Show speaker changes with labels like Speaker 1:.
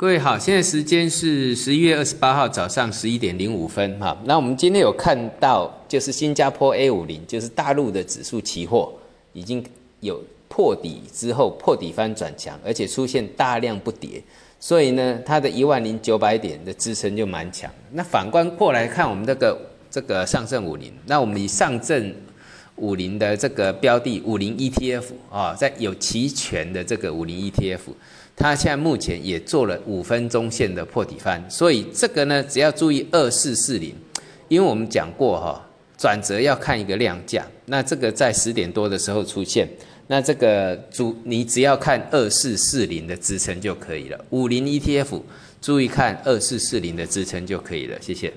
Speaker 1: 各位好，现在时间是十一月二十八号早上十一点零五分哈。那我们今天有看到，就是新加坡 A 五零，就是大陆的指数期货，已经有破底之后破底翻转强，而且出现大量不跌，所以呢，它的一万零九百点的支撑就蛮强。那反观过来看，我们这个这个上证五零，那我们以上证五零的这个标的五零 ETF 啊，在有期权的这个五零 ETF。它现在目前也做了五分钟线的破底翻，所以这个呢，只要注意二四四零，因为我们讲过哈，转折要看一个量价，那这个在十点多的时候出现，那这个主你只要看二四四零的支撑就可以了，五零 ETF 注意看二四四零的支撑就可以了，谢谢。